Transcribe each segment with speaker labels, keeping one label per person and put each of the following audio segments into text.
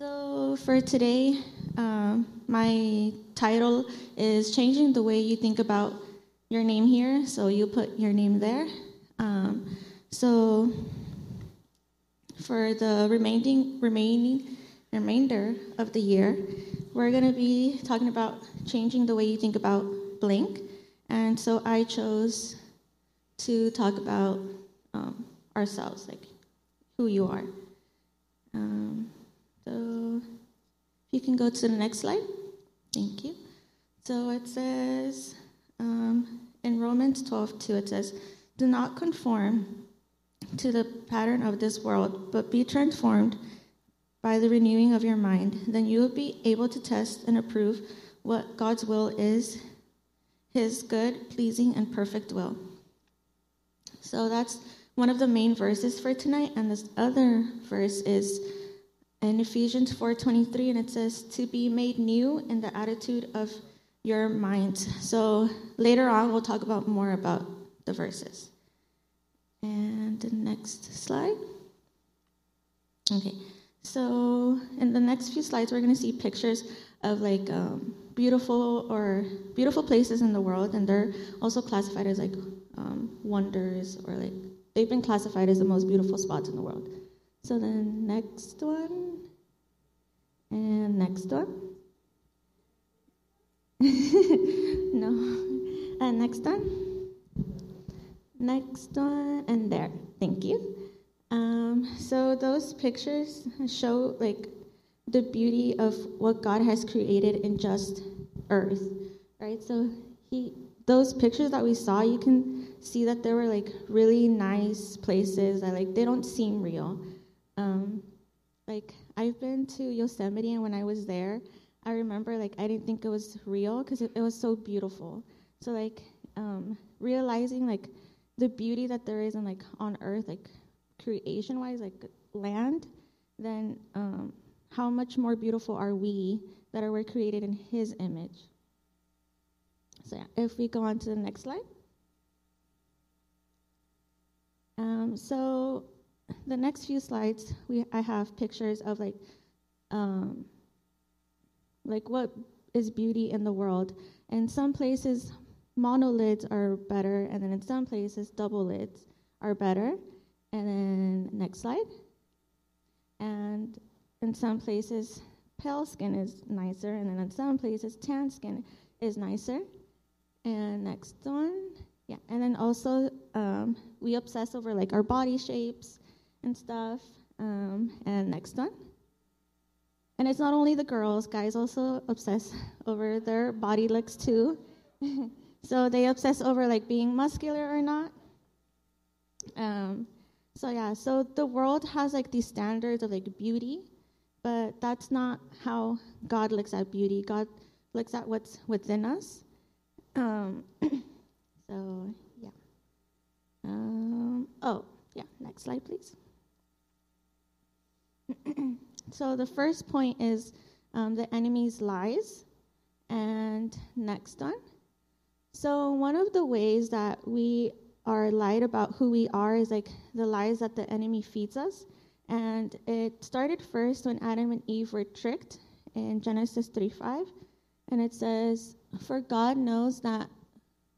Speaker 1: So for today, um, my title is changing the way you think about your name here. So you put your name there. Um, so for the remaining remaining remainder of the year, we're going to be talking about changing the way you think about blank. And so I chose to talk about um, ourselves, like who you are. Um, so if you can go to the next slide. Thank you. So it says um, in Romans 12, 2, it says, Do not conform to the pattern of this world, but be transformed by the renewing of your mind. Then you will be able to test and approve what God's will is, his good, pleasing, and perfect will. So that's one of the main verses for tonight. And this other verse is in Ephesians 4:23 and it says to be made new in the attitude of your mind. So later on we'll talk about more about the verses. And the next slide. Okay. So in the next few slides we're going to see pictures of like um, beautiful or beautiful places in the world and they're also classified as like um, wonders or like they've been classified as the most beautiful spots in the world. So then next one and next one. no. And next one. Next one and there. Thank you. Um, so those pictures show like the beauty of what God has created in just earth, right? So he those pictures that we saw, you can see that there were like really nice places that like they don't seem real. Um, like I've been to Yosemite, and when I was there, I remember like I didn't think it was real because it, it, was so beautiful. So like um, realizing like the beauty that there is in like on Earth, like creation wise, like land, then um, how much more beautiful are we that are created in His image? So yeah, if we go on to the next slide. Um, so the next few slides, we I have pictures of like, um, like what is beauty in the world. In some places, monolids are better, and then in some places, double lids are better. And then next slide. And in some places, pale skin is nicer, and then in some places, tan skin is nicer. And next one, yeah. And then also, um, we obsess over like our body shapes and stuff. Um, and next one. And it's not only the girls, guys also obsess over their body looks too. so they obsess over like being muscular or not. Um, so yeah, so the world has like these standards of like beauty, but that's not how God looks at beauty. God looks at what's within us. Um, so yeah. Um, oh yeah, next slide, please. so the first point is um, the enemy's lies. And next one. So one of the ways that we are lied about who we are is like the lies that the enemy feeds us. And it started first when Adam and Eve were tricked in Genesis 3 5. And it says, For God knows that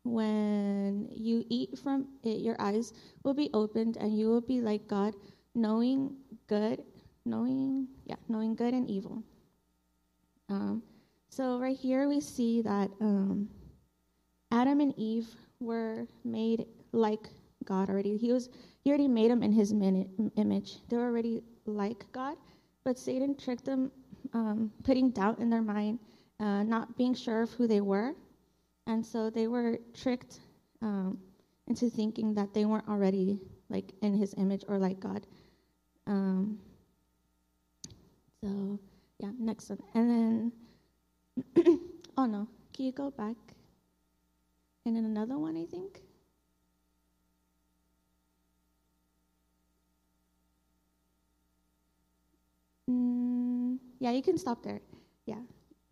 Speaker 1: when you eat from it, your eyes will be opened and you will be like God, knowing good knowing, yeah, knowing good and evil. Um, so right here we see that um, Adam and Eve were made like God already. He was he already made them in his image. They were already like God, but Satan tricked them, um, putting doubt in their mind, uh, not being sure of who they were, and so they were tricked um, into thinking that they weren't already like in His image or like God. Um, so yeah, next one. And then, oh no, can you go back? And then another one, I think. Mm, yeah, you can stop there. Yeah,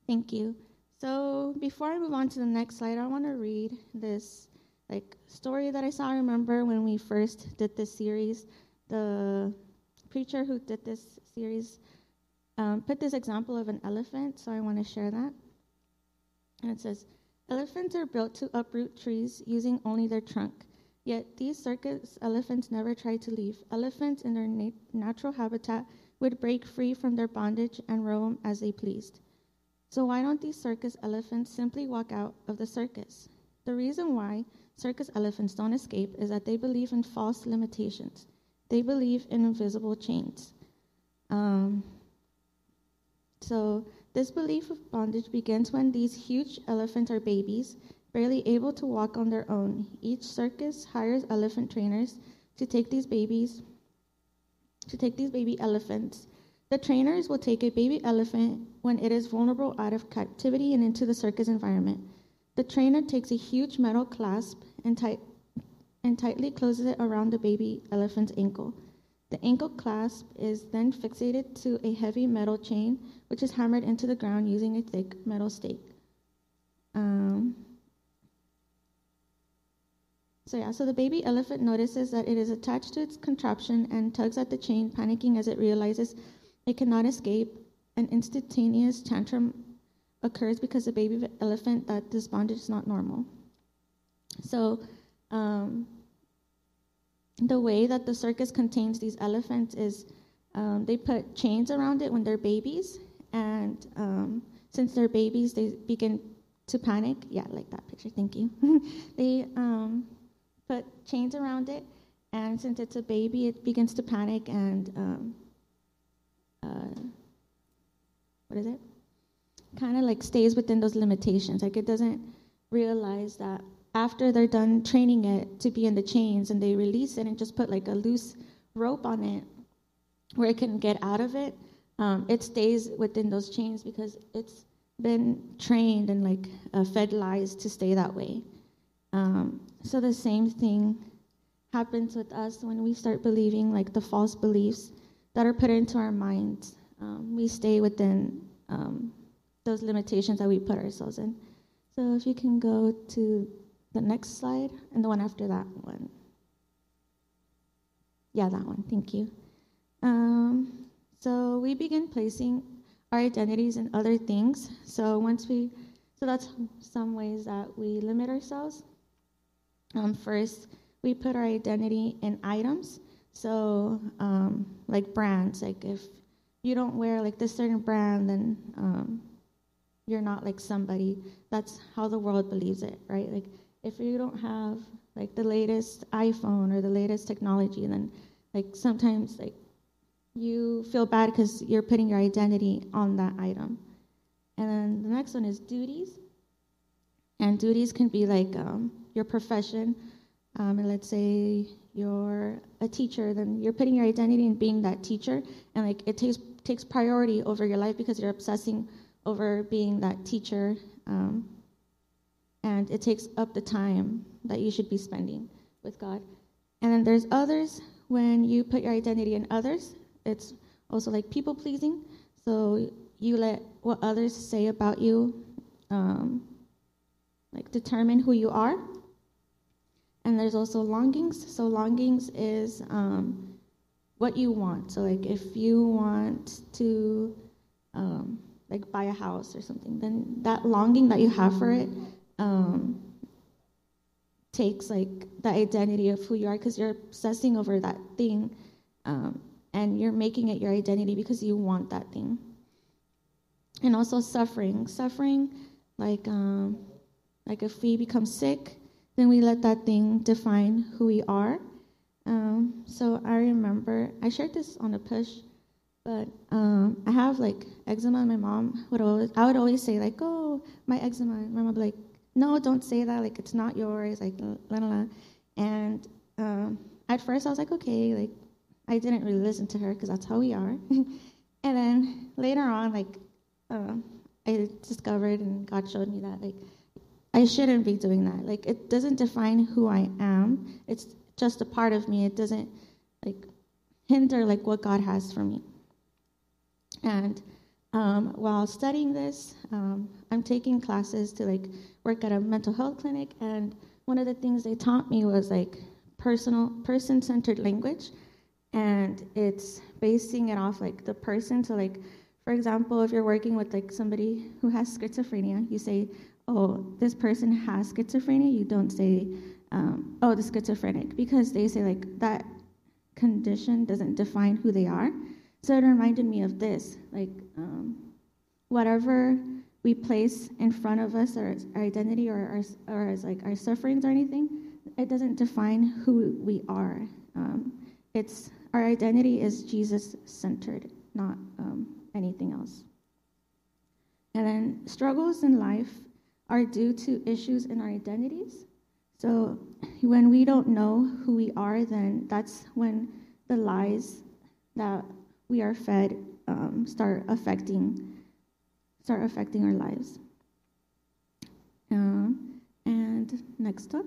Speaker 1: thank you. So before I move on to the next slide, I want to read this like story that I saw. I remember when we first did this series, the preacher who did this series um, put this example of an elephant, so I want to share that. And it says, Elephants are built to uproot trees using only their trunk. Yet these circus elephants never try to leave. Elephants in their nat- natural habitat would break free from their bondage and roam as they pleased. So why don't these circus elephants simply walk out of the circus? The reason why circus elephants don't escape is that they believe in false limitations. They believe in invisible chains. Um, so this belief of bondage begins when these huge elephants are babies, barely able to walk on their own. Each circus hires elephant trainers to take these babies to take these baby elephants. The trainers will take a baby elephant when it is vulnerable out of captivity and into the circus environment. The trainer takes a huge metal clasp and, tight, and tightly closes it around the baby elephant's ankle. The ankle clasp is then fixated to a heavy metal chain, which is hammered into the ground using a thick metal stake. Um, so yeah, so the baby elephant notices that it is attached to its contraption and tugs at the chain, panicking as it realizes it cannot escape. An instantaneous tantrum occurs because the baby elephant that this bondage is not normal. So um, the way that the circus contains these elephants is um, they put chains around it when they're babies, and um, since they're babies, they begin to panic. Yeah, like that picture. Thank you. they um, put chains around it, and since it's a baby, it begins to panic and um, uh, what is it? Kind of like stays within those limitations. Like it doesn't realize that after they're done training it to be in the chains and they release it and just put like a loose rope on it where it can get out of it, um, it stays within those chains because it's been trained and like uh, fed lies to stay that way. Um, so the same thing happens with us when we start believing like the false beliefs that are put into our minds. Um, we stay within um, those limitations that we put ourselves in. So if you can go to the next slide and the one after that one. Yeah, that one. Thank you. Um, so we begin placing our identities in other things. So once we, so that's some ways that we limit ourselves. Um, first, we put our identity in items. So, um, like brands, like if you don't wear like this certain brand, then um, you're not like somebody. That's how the world believes it, right? Like if you don't have like the latest iPhone or the latest technology, then like sometimes like you feel bad because you're putting your identity on that item. And then the next one is duties. And duties can be like um, your profession. Um, and let's say you're a teacher, then you're putting your identity in being that teacher, and like it takes takes priority over your life because you're obsessing over being that teacher, um, and it takes up the time that you should be spending with God. And then there's others when you put your identity in others. It's also like people pleasing. So you let what others say about you um, like determine who you are. And there's also longings. So longings is um, what you want. So like if you want to um, like buy a house or something, then that longing that you have for it um, takes like the identity of who you are because you're obsessing over that thing, um, and you're making it your identity because you want that thing. And also suffering, suffering, like um, like if we become sick, then we let that thing define who we are. Um, so I remember I shared this on a push, but um, I have like eczema. And my mom would always I would always say like, "Oh, my eczema." My mom would be like, "No, don't say that. Like it's not yours." Like la la la. And um, at first I was like, "Okay." Like I didn't really listen to her because that's how we are. and then later on, like uh, I discovered and God showed me that like I shouldn't be doing that. Like it doesn't define who I am. It's just a part of me. It doesn't like hinder like what God has for me. And um, while studying this, um, I'm taking classes to like work at a mental health clinic, and one of the things they taught me was like personal, person-centered language, and it's basing it off like the person. So like, For example, if you're working with like somebody who has schizophrenia, you say, "Oh, this person has schizophrenia." You don't say, um, "Oh, the schizophrenic," because they say like that condition doesn't define who they are. So it reminded me of this, like um, whatever we place in front of us, our, our identity or our, or as like our sufferings or anything, it doesn't define who we are. Um, it's our identity is Jesus centered, not um, anything else. And then struggles in life are due to issues in our identities. So when we don't know who we are, then that's when the lies that we are fed um, start affecting start affecting our lives. Um, and next up.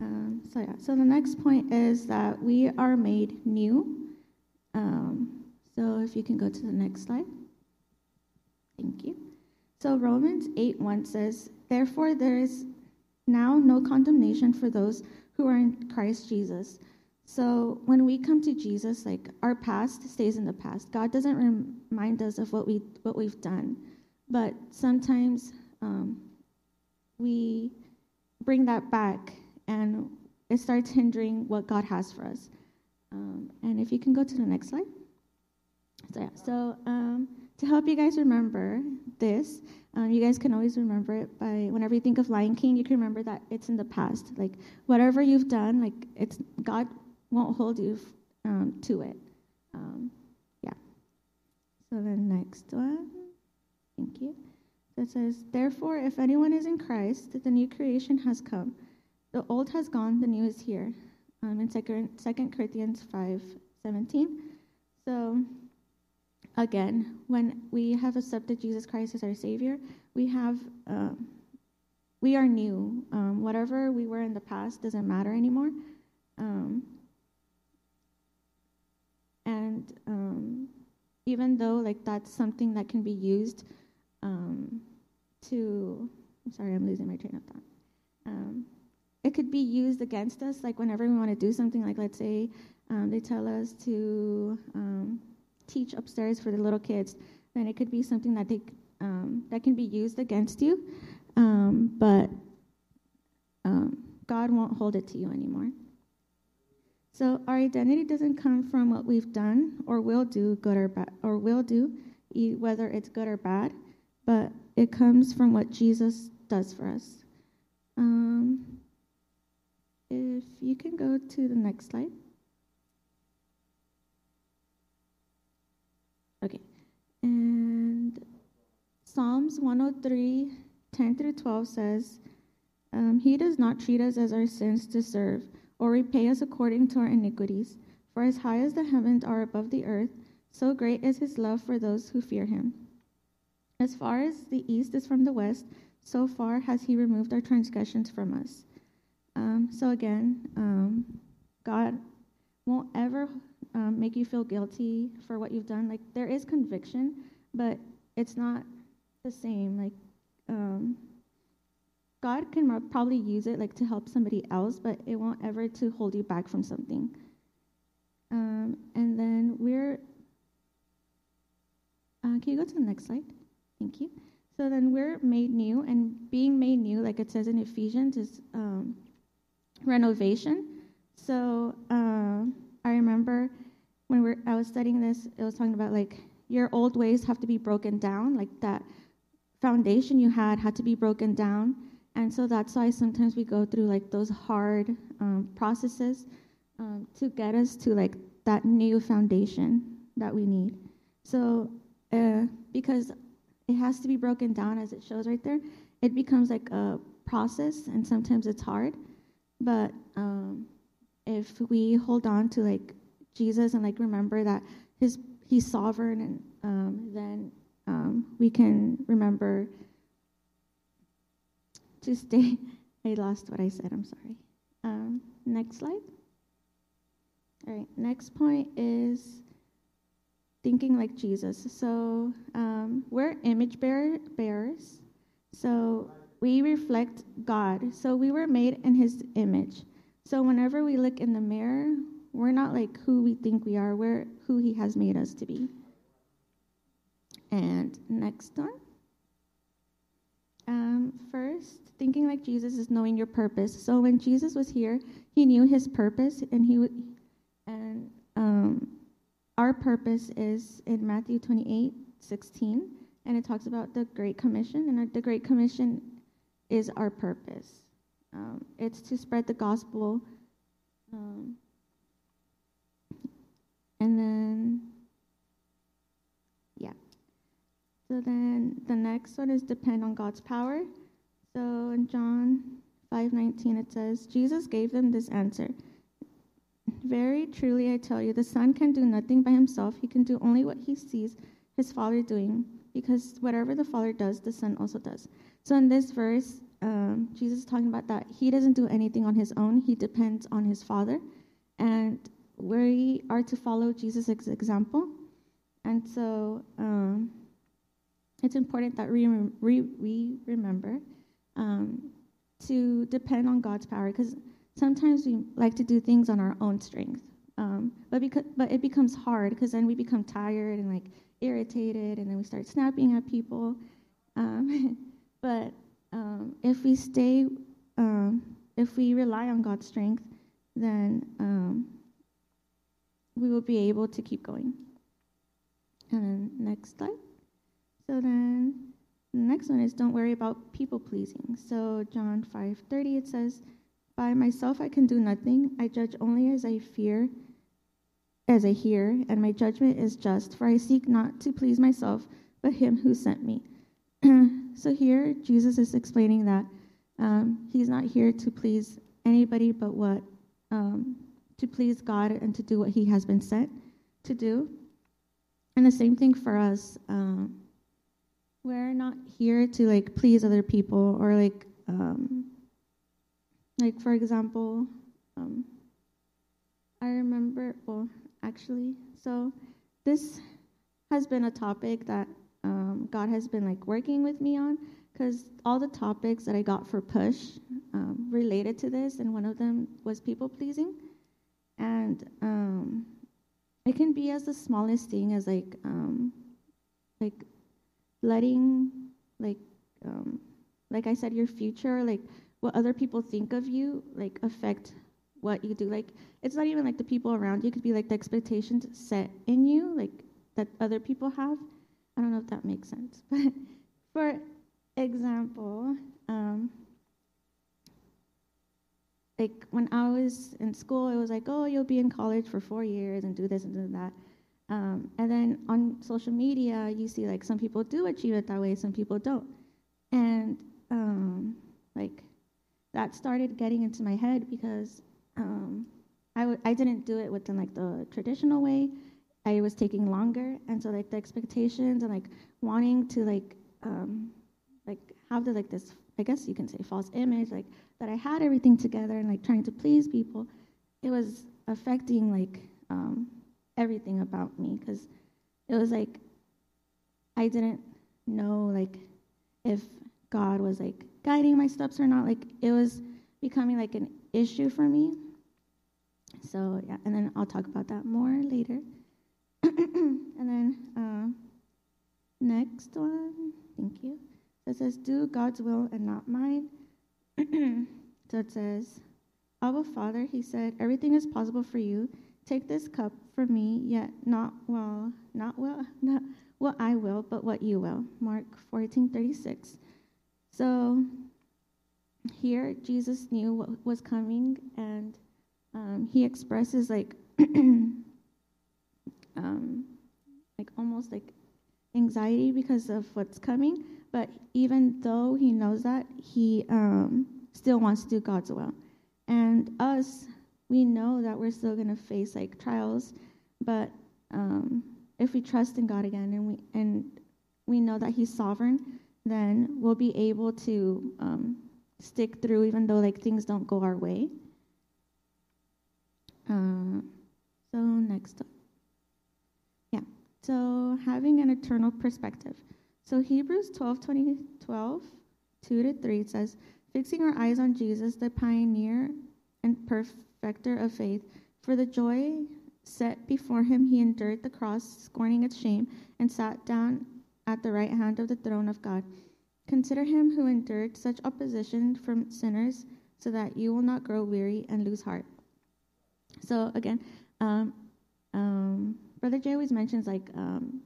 Speaker 1: Um, so yeah, so the next point is that we are made new. Um, so if you can go to the next slide. Thank you. So Romans 8 1 says, Therefore there is now no condemnation for those who are in Christ Jesus. So when we come to Jesus, like our past stays in the past. God doesn't remind us of what we what we've done, but sometimes um, we bring that back and it starts hindering what God has for us. Um, and if you can go to the next slide. So, yeah, so um, to help you guys remember this, um, you guys can always remember it by whenever you think of Lion King, you can remember that it's in the past. Like whatever you've done, like it's God won't hold you um, to it. Um, yeah. So the next one. Thank you. So it says, Therefore, if anyone is in Christ, the new creation has come. The old has gone, the new is here. Um, in 2 Corinthians 5 17. So, again, when we have accepted Jesus Christ as our Savior, we have. Uh, we are new. Um, whatever we were in the past doesn't matter anymore. Um, and um, even though like that's something that can be used um, to, I'm sorry, I'm losing my train of thought. Um, it could be used against us, like whenever we want to do something, like let's say um, they tell us to um, teach upstairs for the little kids, then it could be something that they um, that can be used against you, but God won't hold it to you anymore. So our identity doesn't come from what we've done or will do, good or bad, or will do, whether it's good or bad, but it comes from what Jesus does for us. Um, if you can go to the next slide. Okay. And Psalms 103, 10 through 12 says, um, He does not treat us as our sins deserve, or repay us according to our iniquities. For as high as the heavens are above the earth, so great is his love for those who fear him. As far as the east is from the west, so far has he removed our transgressions from us. Um, so again, um, God won't ever um, make you feel guilty for what you've done. Like there is conviction, but it's not the same. Like um, God can probably use it like to help somebody else, but it won't ever to hold you back from something. Um, and then we're. Uh, can you go to the next slide? Thank you. So then we're made new, and being made new, like it says in Ephesians, is um, renovation. So uh, I remember when we're, I was studying this, it was talking about like your old ways have to be broken down, like that foundation you had had to be broken down. And so that's why sometimes we go through like those hard um, processes um, to get us to like that new foundation that we need. So uh, because it has to be broken down as it shows right there, it becomes like a process, and sometimes it's hard. But um, if we hold on to like Jesus and like remember that his he's sovereign, and um, then um, we can remember to stay. I lost what I said. I'm sorry. Um, next slide. All right. Next point is thinking like Jesus. So um, we're image bearer, bearers. So we reflect God. So we were made in his image. So whenever we look in the mirror, we're not like who we think we are, we're who he has made us to be. And next one. Um, first, thinking like Jesus is knowing your purpose. So when Jesus was here, he knew his purpose, and he would, and um, our purpose is in Matthew 28, 16, and it talks about the Great Commission, and our, the Great Commission is our purpose. Um, it's to spread the gospel. Um, and then, yeah. So then the next one is depend on God's power. So in John 5:19 it says, Jesus gave them this answer. Very truly I tell you, the Son can do nothing by himself. He can do only what he sees his Father doing, because whatever the Father does, the Son also does. So in this verse, um, Jesus is talking about that he doesn't do anything on his own. He depends on his Father, and we are to follow Jesus' example. And so um, it's important that we, we remember um, to depend on God's power because sometimes we like to do things on our own strength. Um, but because but it becomes hard because then we become tired and like irritated and then we start snapping at people. Um, but um, if we stay, um, if we rely on God's strength, then um, we will be able to keep going. And then next slide. So then the next one is don't worry about people pleasing. So John 5:30 it says, "By myself I can do nothing. I judge only as I fear as I hear, and my judgment is just, for I seek not to please myself, but him who sent me." so here Jesus is explaining that um, he's not here to please anybody but what um, to please God and to do what he has been sent to do. And the same thing for us. Um, we're not here to like please other people or like um, like for example um, i remember well actually so this has been a topic that um, god has been like working with me on because all the topics that i got for push um, related to this and one of them was people pleasing. And um, it can be as the smallest thing as like um, like letting like um, like I said, your future, like what other people think of you, like affect what you do. Like it's not even like the people around you. It could be like the expectations set in you, like that other people have. I don't know if that makes sense, but for example, um, like when I was in school, it was like, oh, you'll be in college for four years and do this and do that. Um, and then on social media, you see like some people do achieve it that way, some people don't. And um, like that started getting into my head because um, I w- I didn't do it within like the traditional way. I was taking longer, and so like the expectations and like wanting to like um, like have the like this I guess you can say false image like that I had everything together and like trying to please people. It was affecting like um, everything about me because it was like I didn't know like if God was like guiding my steps or not. Like it was becoming like an issue for me. So yeah, and then I'll talk about that more later. and then uh, next one, thank you. It says, "Do God's will and not mine." so it says, "Abba Father," He said, "Everything is possible for you." Take this cup from me, yet not well, not well, not what I will, but what you will. Mark 14:36. So here Jesus knew what was coming, and um, he expresses like, um, like almost like anxiety because of what's coming. But even though he knows that, he um, still wants to do God's will. And us, we know that we're still going to face like trials, but um, if we trust in God again and we and we know that He's sovereign, then we'll be able to um, stick through even though like things don't go our way. Uh, so next, yeah. So having an eternal perspective. So Hebrews 12, 20, 12, 2 to 3 says, fixing our eyes on Jesus, the pioneer and perfecter of faith, for the joy set before him, he endured the cross, scorning its shame, and sat down at the right hand of the throne of God. Consider him who endured such opposition from sinners so that you will not grow weary and lose heart. So, again, um, um, Brother Jay always mentions like um,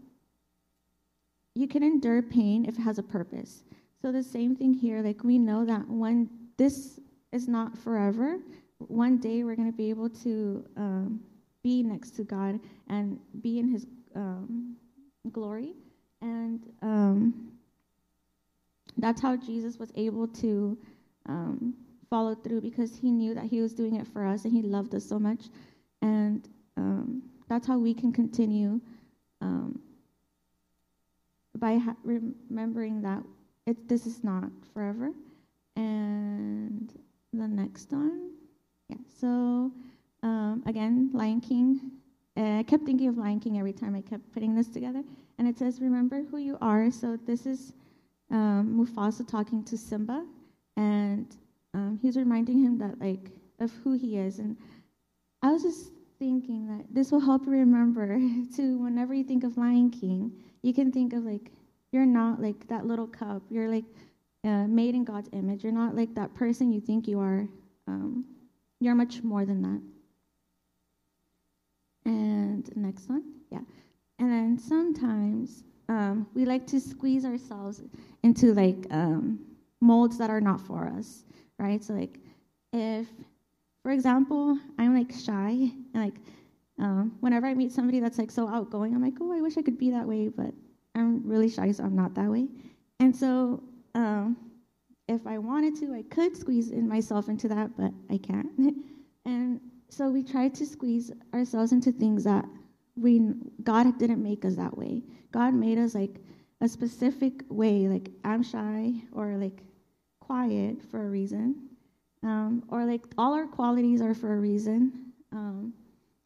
Speaker 1: you can endure pain if it has a purpose. So, the same thing here, like we know that when this is not forever, one day we're going to be able to um, be next to God and be in His um, glory. And um, that's how Jesus was able to um, follow through because he knew that he was doing it for us and he loved us so much. And um, that's how we can continue um, by ha- remembering that it, this is not forever. And the next one, yeah, so again, Lion King. Uh, I kept thinking of Lion King every time I kept putting this together. And it says, Remember who you are. So this is um, Mufasa talking to Simba. And um, he's reminding him that, like, of who he is. And I was just thinking that this will help you remember to whenever you think of Lion King, you can think of, like, you're not like that little cub. You're like uh, made in God's image. You're not like that person you think you are. Um, you're much more than that. And next one, yeah. And then sometimes um, we like to squeeze ourselves into like um, molds that are not for us, right? So like, if, for example, I'm like shy and like, um, whenever I meet somebody that's like so outgoing, I'm like, oh, I wish I could be that way, but I'm really shy, so I'm not that way. And so, um, if I wanted to, I could squeeze in myself into that, but I can't. and so we try to squeeze ourselves into things that we God didn't make us that way. God made us like a specific way, like I'm shy or like quiet for a reason, um, or like all our qualities are for a reason. Um,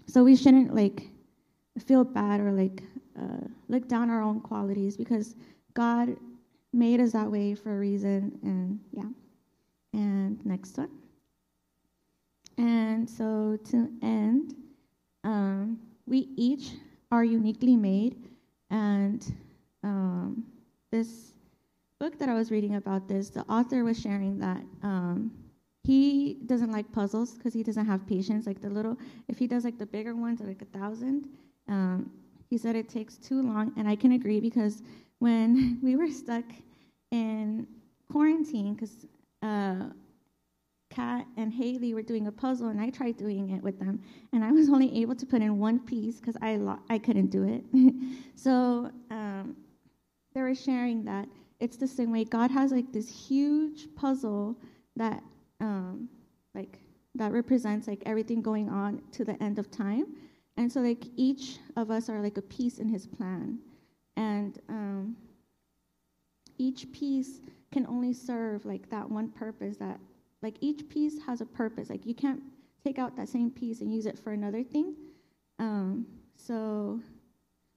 Speaker 1: so we shouldn't like feel bad or like uh, look down our own qualities because God made us that way for a reason. And yeah. And next one. And so to end, um, we each are uniquely made. And um, this book that I was reading about this, the author was sharing that um, he doesn't like puzzles because he doesn't have patience. Like the little, if he does like the bigger ones, like a thousand, um, he said it takes too long. And I can agree because when we were stuck in quarantine, because uh, Kat and Haley were doing a puzzle, and I tried doing it with them, and I was only able to put in one piece because I lo- I couldn't do it. so um, they were sharing that it's the same way. God has like this huge puzzle that um, like that represents like everything going on to the end of time, and so like each of us are like a piece in His plan, and um, each piece can only serve like that one purpose that like each piece has a purpose. Like you can't take out that same piece and use it for another thing. Um, so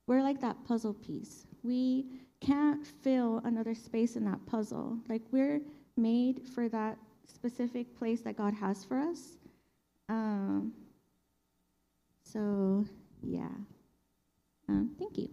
Speaker 1: we're like that puzzle piece. We can't fill another space in that puzzle. Like we're made for that specific place that God has for us. Um, so yeah. Um, thank you.